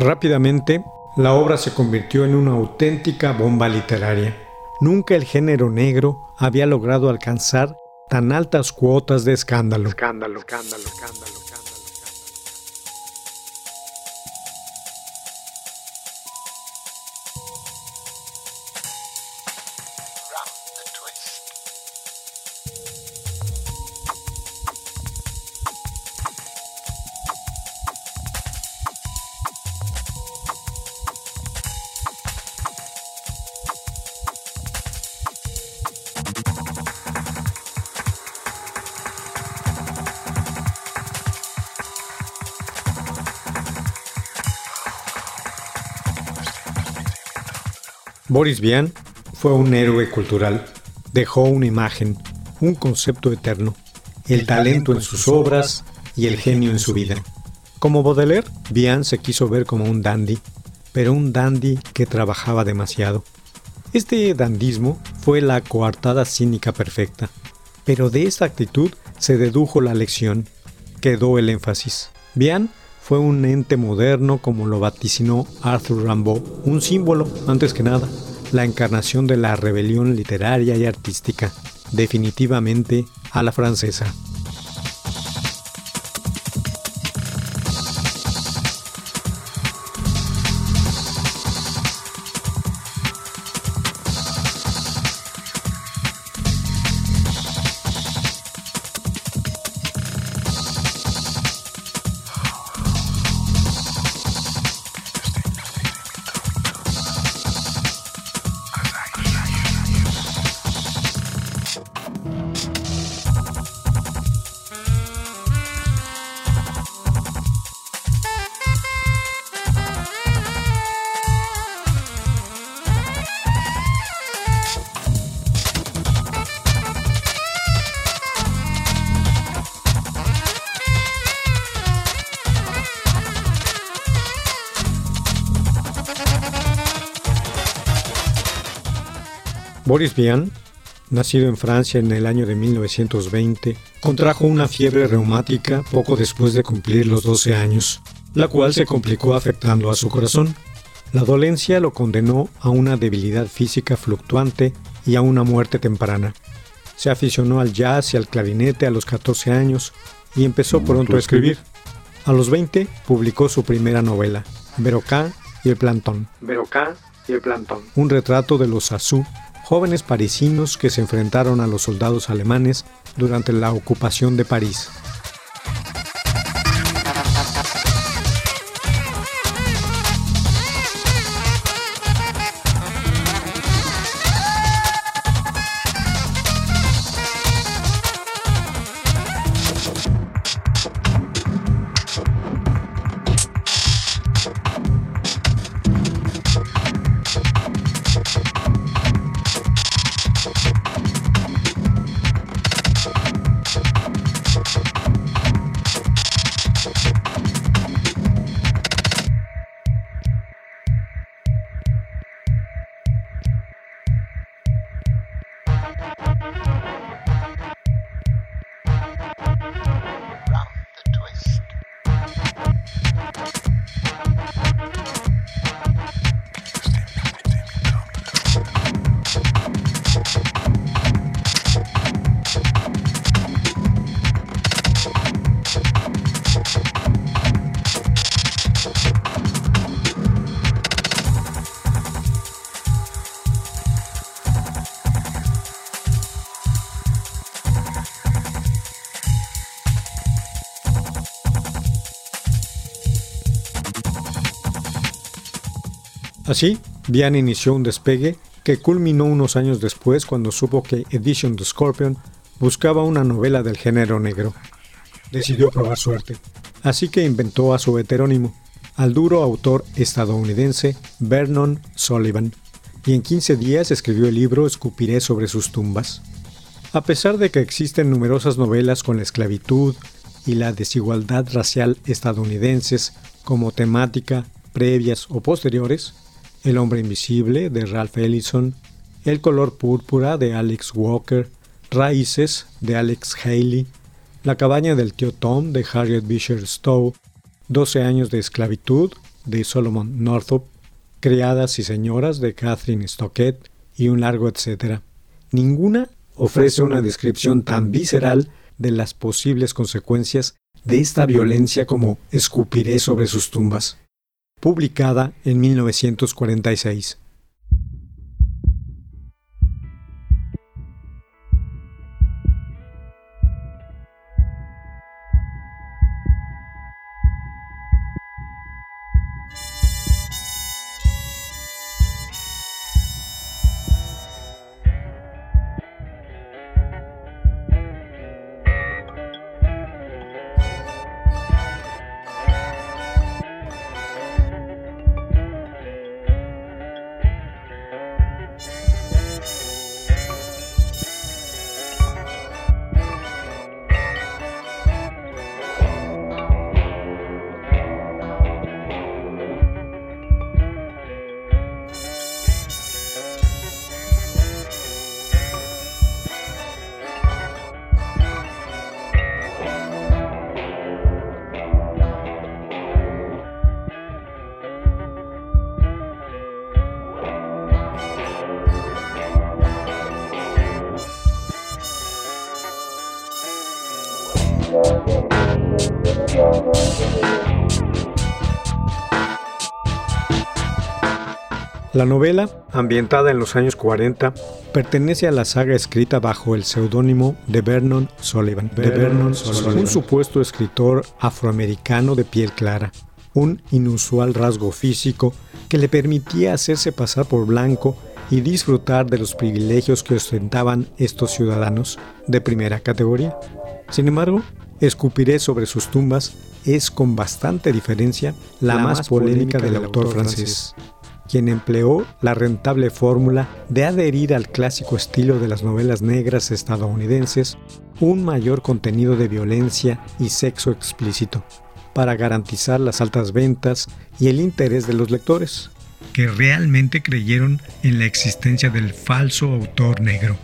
Rápidamente, la obra se convirtió en una auténtica bomba literaria. Nunca el género negro había logrado alcanzar tan altas cuotas de escándalo. Escándalo. Boris Vian fue un héroe cultural. Dejó una imagen, un concepto eterno, el talento en sus obras y el genio en su vida. Como Baudelaire, Vian se quiso ver como un dandy, pero un dandy que trabajaba demasiado. Este dandismo fue la coartada cínica perfecta, pero de esta actitud se dedujo la lección, quedó el énfasis. Vian fue un ente moderno como lo vaticinó Arthur Rimbaud, un símbolo, antes que nada, la encarnación de la rebelión literaria y artística, definitivamente a la francesa. Boris Vian, nacido en Francia en el año de 1920, contrajo una fiebre reumática poco después de cumplir los 12 años, la cual se complicó afectando a su corazón. La dolencia lo condenó a una debilidad física fluctuante y a una muerte temprana. Se aficionó al jazz y al clarinete a los 14 años y empezó pronto a escribir. A los 20 publicó su primera novela, Verocá y el Plantón. y el Plantón. Un retrato de los Azú jóvenes parisinos que se enfrentaron a los soldados alemanes durante la ocupación de París. Así, Vian inició un despegue que culminó unos años después cuando supo que Edition the Scorpion buscaba una novela del género negro. Decidió probar suerte, así que inventó a su heterónimo, al duro autor estadounidense Vernon Sullivan, y en 15 días escribió el libro Escupiré sobre sus tumbas. A pesar de que existen numerosas novelas con la esclavitud y la desigualdad racial estadounidenses como temática previas o posteriores, El hombre invisible de Ralph Ellison, El color púrpura de Alex Walker, Raíces de Alex Haley, La cabaña del tío Tom de Harriet Beecher Stowe, 12 años de esclavitud de Solomon Northup, Criadas y señoras de Catherine Stockett y un largo etcétera. Ninguna ofrece una descripción tan visceral de las posibles consecuencias de esta violencia como Escupiré sobre sus tumbas, publicada en 1946. La novela, ambientada en los años 40, pertenece a la saga escrita bajo el seudónimo de Vernon Sullivan, un supuesto escritor afroamericano de piel clara, un inusual rasgo físico que le permitía hacerse pasar por blanco y disfrutar de los privilegios que ostentaban estos ciudadanos de primera categoría. Sin embargo, Escupiré sobre sus tumbas es con bastante diferencia la, más polémica del autor francés quien empleó la rentable fórmula de adherir al clásico estilo de las novelas negras estadounidenses un mayor contenido de violencia y sexo explícito, para garantizar las altas ventas y el interés de los lectores, que realmente creyeron en la existencia del falso autor negro.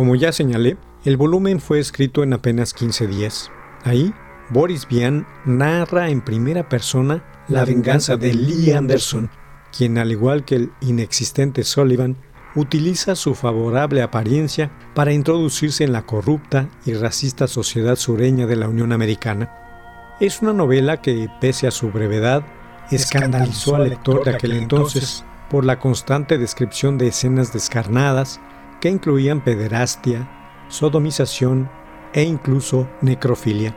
Como ya señalé, el volumen fue escrito en apenas 15 días. Ahí, Boris Vian narra en primera persona la venganza de Lee Anderson, quien al igual que el inexistente Sullivan, utiliza su favorable apariencia para introducirse en la corrupta y racista sociedad sureña de la Unión Americana. Es una novela que, pese a su brevedad, escandalizó al lector de aquel entonces por la constante descripción de escenas descarnadas que incluían pederastia, sodomización e incluso necrofilia.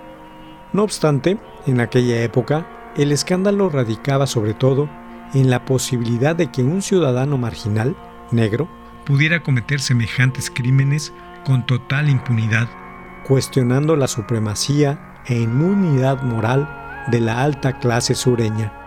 No obstante, en aquella época, el escándalo radicaba sobre todo en la posibilidad de que un ciudadano marginal, negro, pudiera cometer semejantes crímenes con total impunidad, cuestionando la supremacía e inmunidad moral de la alta clase sureña.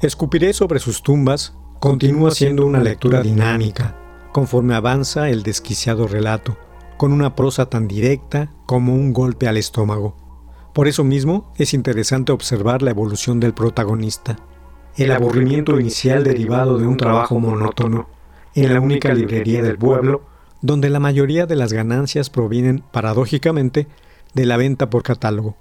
Escupiré sobre sus tumbas continúa siendo una lectura dinámica, conforme avanza el desquiciado relato, con una prosa tan directa como un golpe al estómago. Por eso mismo es interesante observar la evolución del protagonista. El aburrimiento inicial derivado de un trabajo monótono, en la única librería del pueblo, donde la mayoría de las ganancias provienen, paradójicamente, de la venta por catálogo.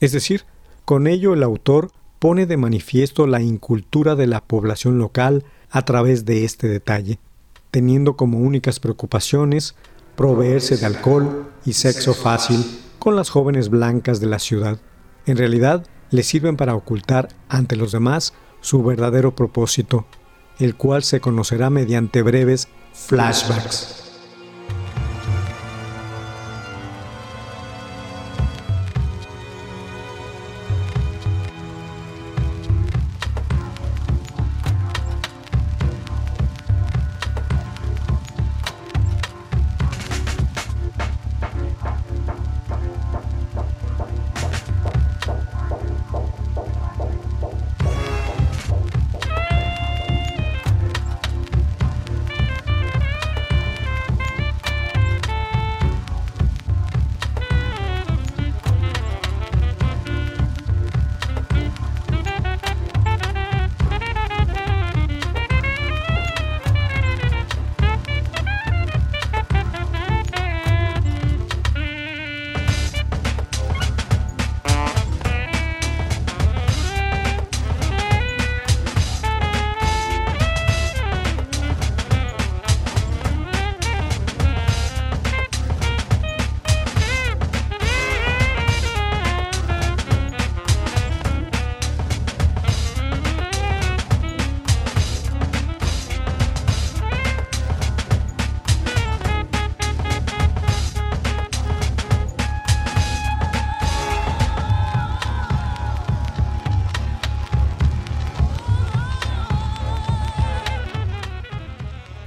Es decir, con ello el autor pone de manifiesto la incultura de la población local a través de este detalle, teniendo como únicas preocupaciones proveerse de alcohol y sexo fácil con las jóvenes blancas de la ciudad. En realidad, le sirven para ocultar ante los demás su verdadero propósito, el cual se conocerá mediante breves flashbacks.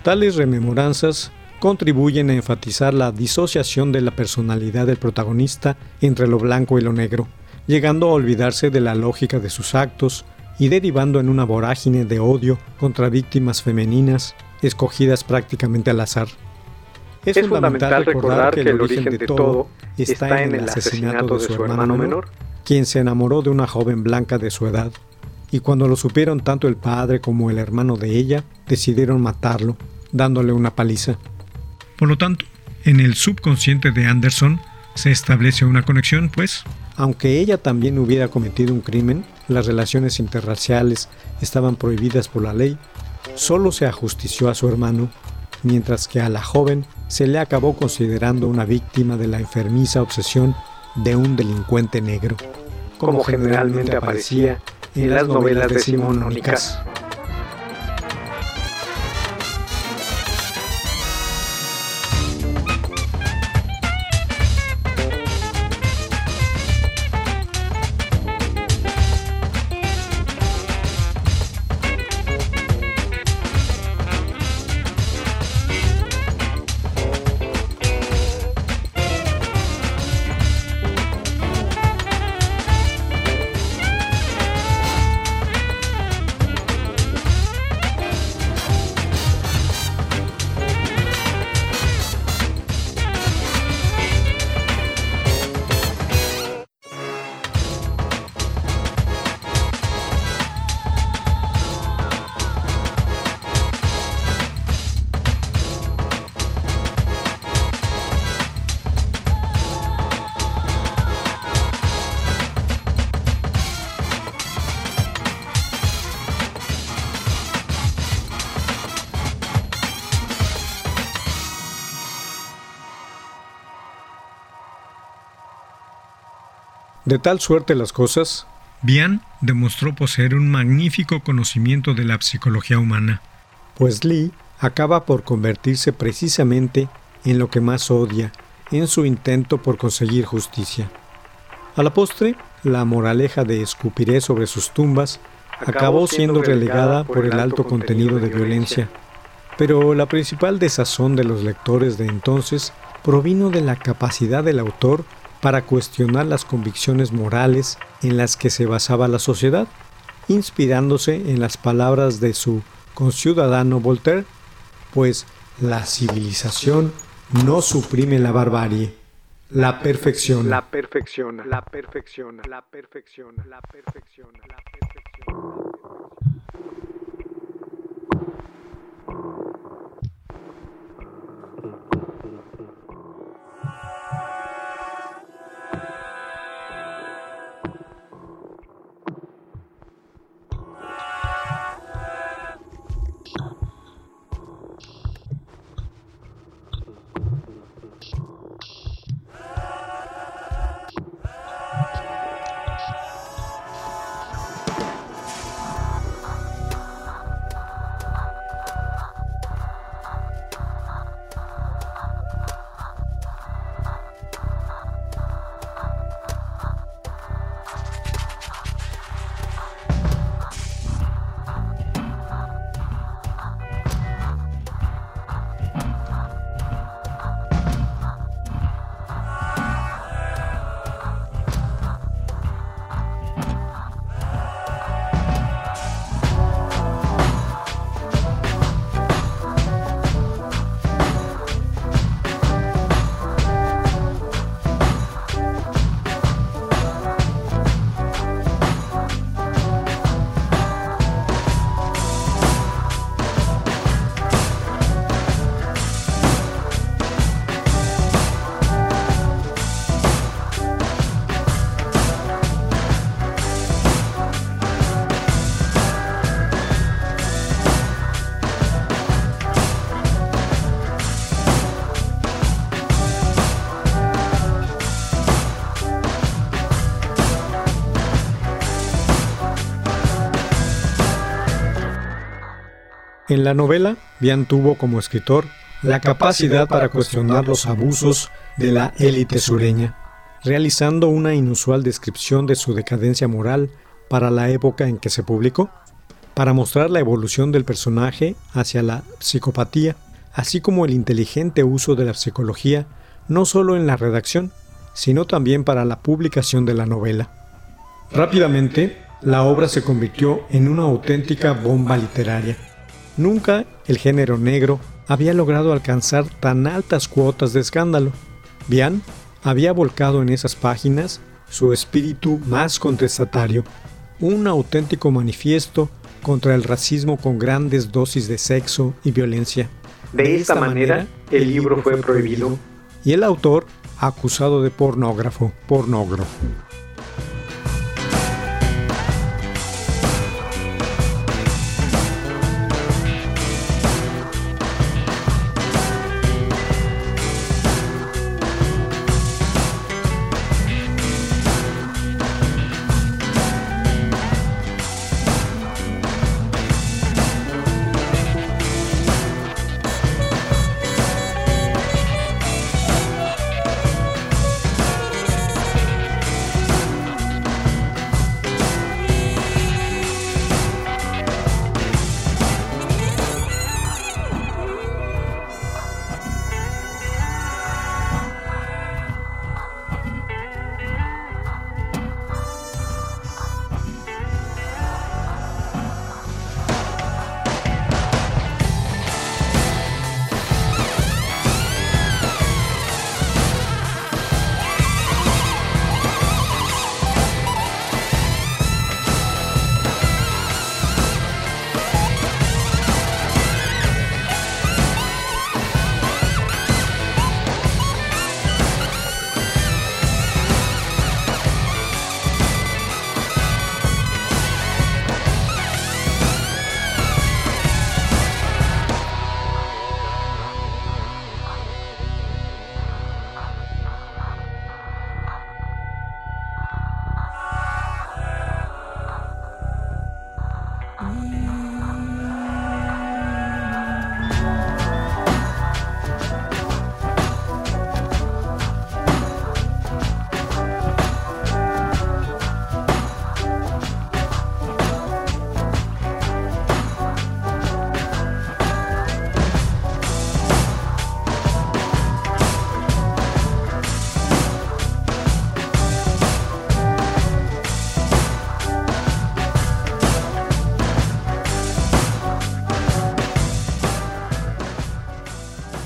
Tales rememoranzas contribuyen a enfatizar la disociación de la personalidad del protagonista entre lo blanco y lo negro, llegando a olvidarse de la lógica de sus actos y derivando en una vorágine de odio contra víctimas femeninas escogidas prácticamente al azar. Es, fundamental, recordar que el origen de todo está en el asesinato de su hermano menor, quien se enamoró de una joven blanca de su edad, y cuando lo supieron tanto el padre como el hermano de ella, decidieron matarlo dándole una paliza. Por lo tanto, en el subconsciente de Anderson se establece una conexión, pues. Aunque ella también hubiera cometido un crimen, las relaciones interraciales estaban prohibidas por la ley, solo se ajustició a su hermano, mientras que a la joven se le acabó considerando una víctima de la enfermiza obsesión de un delincuente negro, como, generalmente aparecía en las novelas decimonónicas. De tal suerte las cosas, Bian demostró poseer un magnífico conocimiento de la psicología humana, pues Lee acaba por convertirse precisamente en lo que más odia en su intento por conseguir justicia. A la postre, la moraleja de escupiré sobre sus tumbas acabó siendo relegada por el alto contenido de violencia, pero la principal desazón de los lectores de entonces provino de la capacidad del autor para cuestionar las convicciones morales en las que se basaba la sociedad, inspirándose en las palabras de su conciudadano Voltaire, pues la civilización no suprime la barbarie, la perfección. La perfección, la perfección, la perfección, la perfección, la perfección. En la novela, Bian tuvo como escritor la capacidad para cuestionar los abusos de la élite sureña, realizando una inusual descripción de su decadencia moral para la época en que se publicó, para mostrar la evolución del personaje hacia la psicopatía, así como el inteligente uso de la psicología no solo en la redacción, sino también para la publicación de la novela. Rápidamente, la obra se convirtió en una auténtica bomba literaria. Nunca el género negro había logrado alcanzar tan altas cuotas de escándalo. Bian había volcado en esas páginas su espíritu más contestatario, un auténtico manifiesto contra el racismo con grandes dosis de sexo y violencia. De esta manera, el libro fue prohibido. Y el autor acusado de pornógrafo, pornógrafo.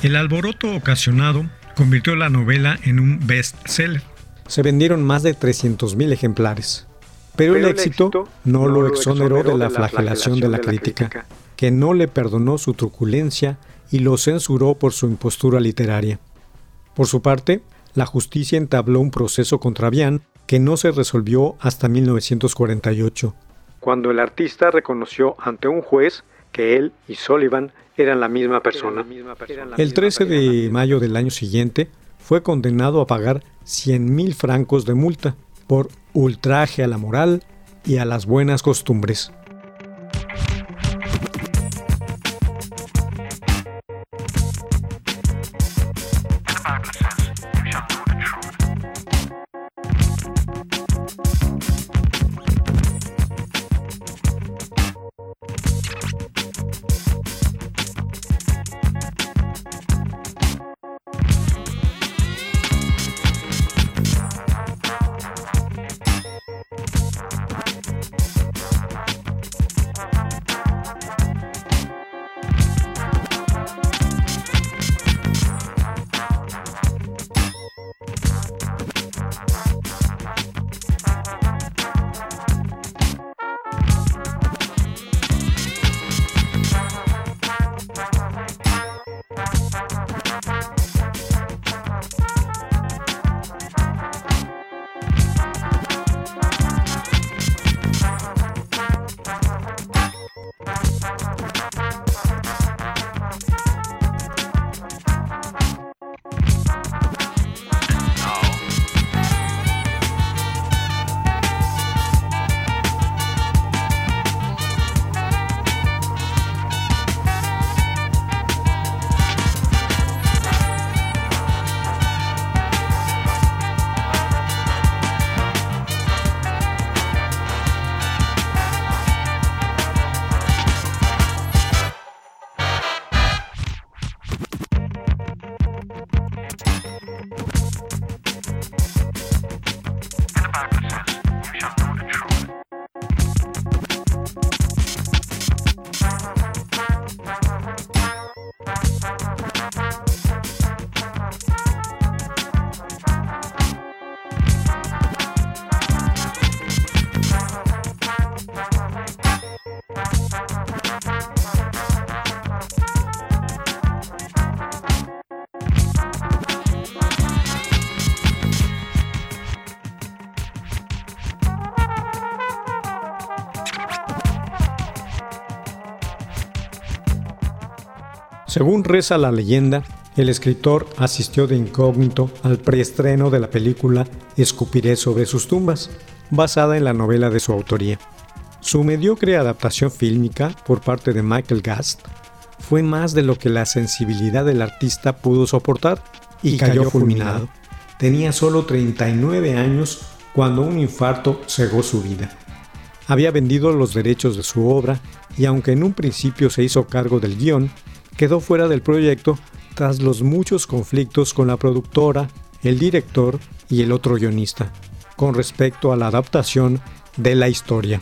El alboroto ocasionado convirtió la novela en un best-seller. Se vendieron más de 300.000 ejemplares. Pero, el, éxito no, lo exoneró de la flagelación de la, crítica, que no le perdonó su truculencia y lo censuró por su impostura literaria. Por su parte, la justicia entabló un proceso contra Bian que no se resolvió hasta 1948, cuando el artista reconoció ante un juez que él y Sullivan eran la misma persona. El 13 de mayo del año siguiente fue condenado a pagar 100 mil francos de multa por ultraje a la moral y a las buenas costumbres. Según reza la leyenda, el escritor asistió de incógnito al preestreno de la película Escupiré sobre sus tumbas, basada en la novela de su autoría. Su mediocre adaptación fílmica por parte de Michael Gast fue más de lo que la sensibilidad del artista pudo soportar y, cayó, fulminado. Tenía solo 39 años cuando un infarto cegó su vida. Había vendido los derechos de su obra y aunque en un principio se hizo cargo del guion, quedó fuera del proyecto tras los muchos conflictos con la productora, el director y el otro guionista, con respecto a la adaptación de la historia.